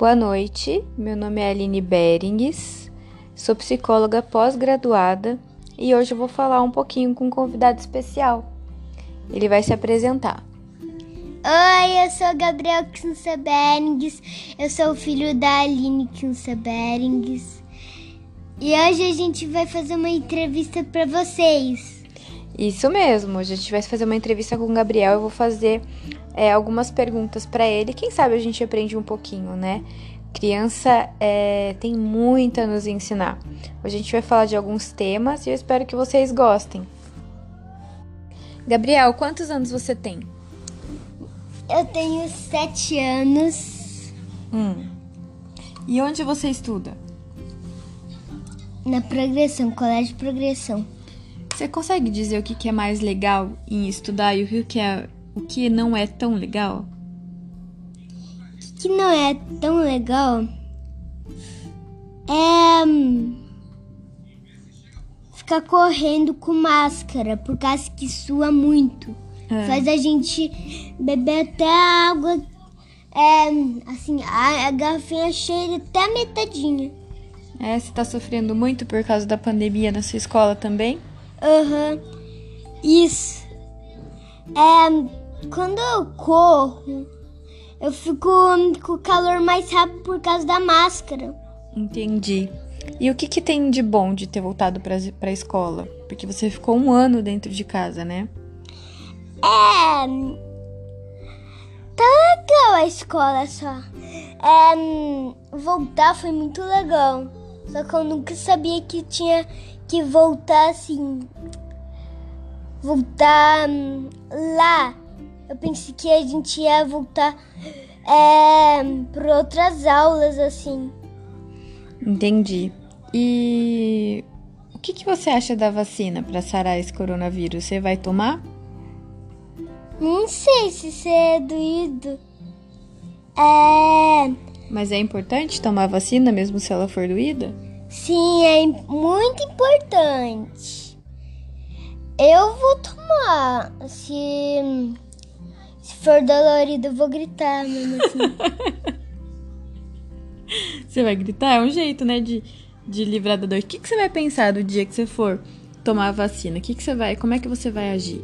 Boa noite, meu nome é Aline Berings, sou psicóloga pós-graduada e hoje eu vou falar um pouquinho com um convidado especial. Ele vai se apresentar. Oi, eu sou Gabriel Kinsa Berings, eu sou o filho da Aline Kinsa Berings e hoje a gente vai fazer uma entrevista para vocês. Isso mesmo, a gente vai fazer uma entrevista com o Gabriel, eu vou fazer é, algumas perguntas para ele. Quem sabe a gente aprende um pouquinho, né? Criança é, tem muito a nos ensinar. Hoje a gente vai falar de alguns temas e eu espero que vocês gostem. Gabriel, quantos anos você tem? Eu tenho sete anos. Hum. E onde você estuda? Na progressão, colégio de progressão. Você consegue dizer o que é mais legal em estudar e o que é o que não é tão legal? O que não é tão legal é hum, ficar correndo com máscara por causa que sua muito. É. Faz a gente beber até água, é, assim, a, a garrafinha cheia até a metadinha. É, você tá sofrendo muito por causa da pandemia na sua escola também? Aham. Uhum. Isso. É, quando eu corro, eu fico com calor mais rápido por causa da máscara. Entendi. E o que, que tem de bom de ter voltado para a escola? Porque você ficou um ano dentro de casa, né? É. Tá legal a escola só. É, voltar foi muito legal. Só que eu nunca sabia que tinha que voltar assim. Voltar hum, lá eu pensei que a gente ia voltar é, para outras aulas, assim. Entendi. E o que, que você acha da vacina para sarar esse coronavírus? Você vai tomar? Não sei se você é doído. É. Mas é importante tomar vacina mesmo se ela for doída? Sim, é muito importante. Eu vou tomar se se for dolorido, eu vou gritar mesmo assim. você vai gritar? É um jeito, né, de, de livrar da dor. O que, que você vai pensar do dia que você for tomar a vacina? O que, que você vai. Como é que você vai agir?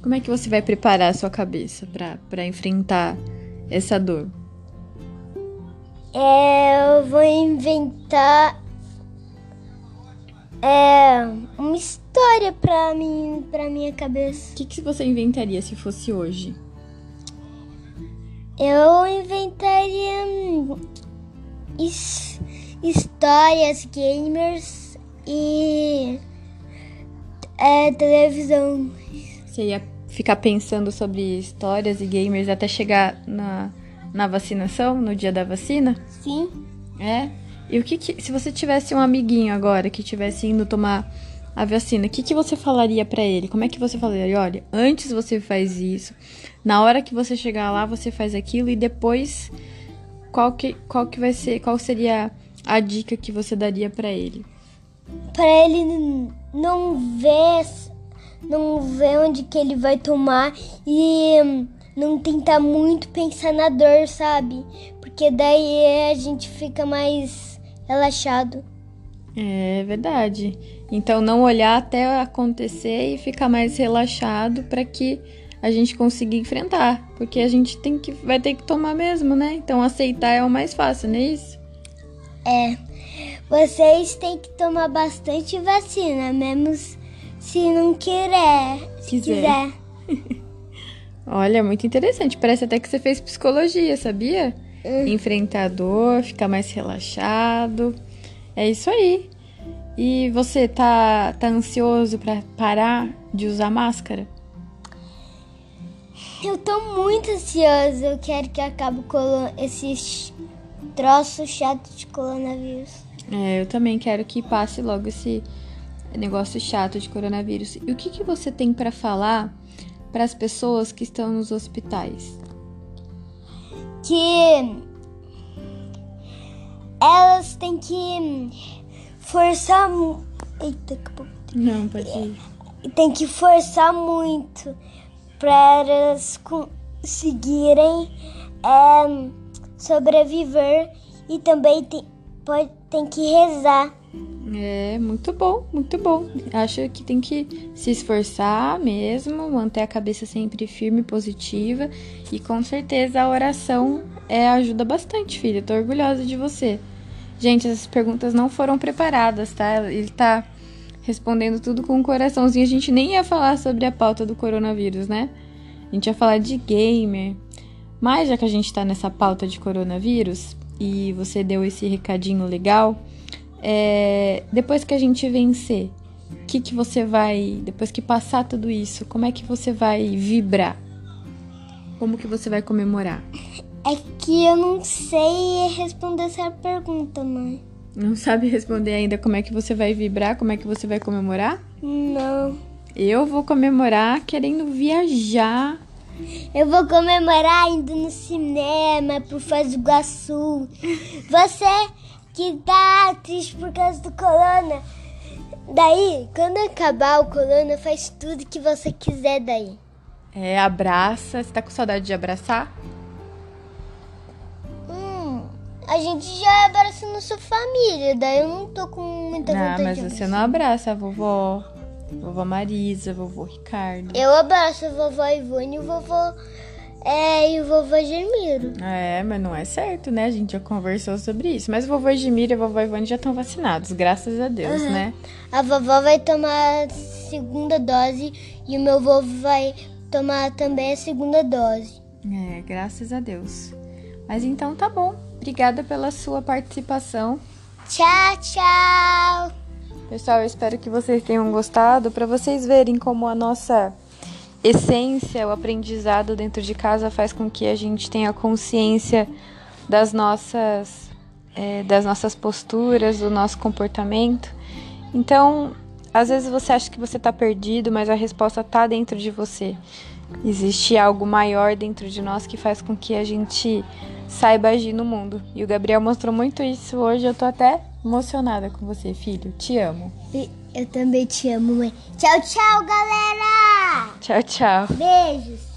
Como é que você vai preparar a sua cabeça para enfrentar essa dor? É, eu vou inventar é, uma história pra, mim, pra minha cabeça. O que, que você inventaria se fosse hoje? Eu inventaria is, histórias, gamers e é, televisão. Você ia ficar pensando sobre histórias e gamers até chegar na, na vacinação, no dia da vacina? Sim. É? E o que, que se você tivesse um amiguinho agora que tivesse indo tomar a vacina, o que, que você falaria para ele? Como é que você falaria? Olha, antes você faz isso, na hora que você chegar lá você faz aquilo e depois qual que, qual que vai ser, qual seria a dica que você daria para ele? Para ele não ver, não ver onde que ele vai tomar e não tentar muito pensar na dor, sabe? Porque daí a gente fica mais relaxado. É verdade. Então não olhar até acontecer e ficar mais relaxado para que a gente consiga enfrentar, porque a gente tem que vai ter que tomar mesmo, né? Então aceitar é o mais fácil, não é isso? É. Vocês têm que tomar bastante vacina, mesmo se não querer, se quiser. quiser. Olha, muito interessante. Parece até que você fez psicologia, sabia? Uhum. enfrentar a dor, ficar mais relaxado. É isso aí. E você tá, tá ansioso para parar de usar máscara? Eu tô muito ansiosa. Eu quero que acabe esse troço chato de coronavírus. É, eu também quero que passe logo esse negócio chato de coronavírus. E o que, que você tem para falar para as pessoas que estão nos hospitais? que elas têm que forçar. Eita, que Não, pode ir. Tem que forçar muito para elas conseguirem é, sobreviver e também tem, pode, tem que rezar. É, muito bom, muito bom. Acho que tem que se esforçar mesmo, manter a cabeça sempre firme e positiva. E com certeza a oração é, ajuda bastante, filha. Tô orgulhosa de você. Gente, essas perguntas não foram preparadas, tá? Ele tá respondendo tudo com um coraçãozinho. A gente nem ia falar sobre a pauta do coronavírus, né? A gente ia falar de gamer. Mas já que a gente tá nessa pauta de coronavírus e você deu esse recadinho legal é, depois que a gente vencer, o que, que você vai, depois que passar tudo isso, como é que você vai vibrar? Como que você vai comemorar? É que eu não sei responder essa pergunta, mãe. Não sabe responder ainda como é que você vai vibrar, como é que você vai comemorar? Não. Eu vou comemorar querendo viajar. Eu vou comemorar indo no cinema, pro Foz do Iguaçu. Você que tá triste por causa do corona. Daí, quando acabar o corona, faz tudo que você quiser daí. É, abraça. Você tá com saudade de abraçar? Hum, a gente já abraça nossa família, daí eu não tô com muita não, vontade mas de você não abraça a vovó, vovó Marisa, vovô Ricardo. Eu abraço a vovó Ivone e o vovô... É, e o vovô Gemiro. É, mas não é certo, né? A gente já conversou sobre isso. Mas o vovô Edmir e a vovó Ivone já estão vacinados, graças a Deus, Uhum. né? A vovó vai tomar a segunda dose e o meu vovô vai tomar também a segunda dose. É, graças a Deus. Mas então tá bom. Obrigada pela sua participação. Tchau, tchau! Pessoal, eu espero que vocês tenham gostado. Para vocês verem como a nossa essência, o aprendizado dentro de casa faz com que a gente tenha consciência das nossas, é, das nossas posturas, do nosso comportamento. Então, às vezes você acha que você está perdido, mas a resposta está dentro de você. Existe algo maior dentro de nós que faz com que a gente saiba agir no mundo. E o Gabriel mostrou muito isso hoje. Eu tô até emocionada com você, filho. Te amo. Eu também te amo, mãe. Tchau, tchau, galera! Tchau, tchau. Beijos!